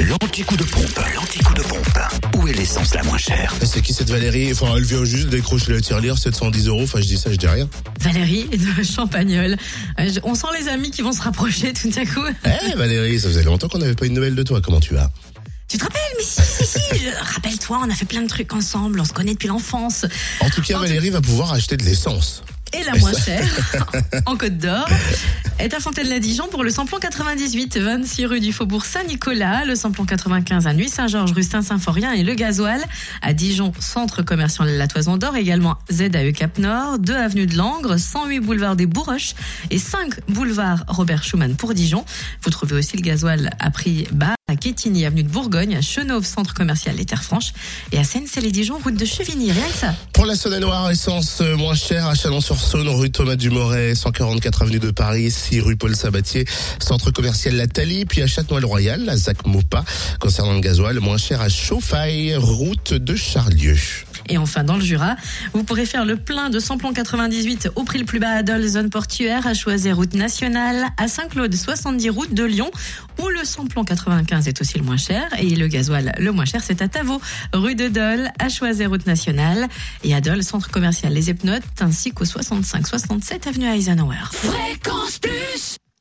L'anti-coup de pompe, l'anti-coup de pompe. Où est l'essence la moins chère C'est qui cette Valérie Enfin, elle vient juste décrocher la tirelire, 710 euros. Enfin, je dis ça, je dis rien. Valérie de Champagnol. Euh, On sent les amis qui vont se rapprocher tout à coup. Eh, Valérie, ça faisait longtemps qu'on n'avait pas une nouvelle de toi. Comment tu vas Tu te rappelles Mais si, si, si. Rappelle-toi, on a fait plein de trucs ensemble. On se connaît depuis l'enfance. En tout cas, En tout- Valérie va pouvoir acheter de l'essence. Et la moins chère, en Côte d'Or, est à Fontaine-la-Dijon pour le samplon 98, 26 rue du Faubourg Saint-Nicolas, le samplon 95 à Nuit-Saint-Georges, rue Saint-Symphorien et le gasoil à Dijon, centre commercial La Toison d'Or, également ZAE Cap Nord, 2 avenue de Langres, 108 boulevard des Bourroches et 5 boulevard Robert Schumann pour Dijon. Vous trouvez aussi le gasoil à prix bas à Quétigny, avenue de Bourgogne, à Chenauve, centre commercial Les Terres Franches et à Seine-Célé-Dijon, route de Chevigny. Rien que ça. Pour la Saône-et-Loire, essence euh, moins chère à Chalon-sur-Saône, rue Thomas Dumoret, 144 avenue de Paris, 6 rue Paul Sabatier, centre commercial La Thalie, puis à Châtenois-le-Royal, à Zac Mopa. Concernant le gasoil, moins cher à Chauffaille, route de Charlieu. Et enfin, dans le Jura, vous pourrez faire le plein de samplon 98 au prix le plus bas à Dole, zone portuaire, à choisir route nationale, à Saint-Claude, 70 route de Lyon, où le samplon 95 est aussi le moins cher, et le gasoil le moins cher, c'est à Tavaux, rue de Dole, à choisir route nationale, et à Dole, centre commercial Les Epnotes, ainsi qu'au 65-67 avenue Eisenhower. Fréquence Plus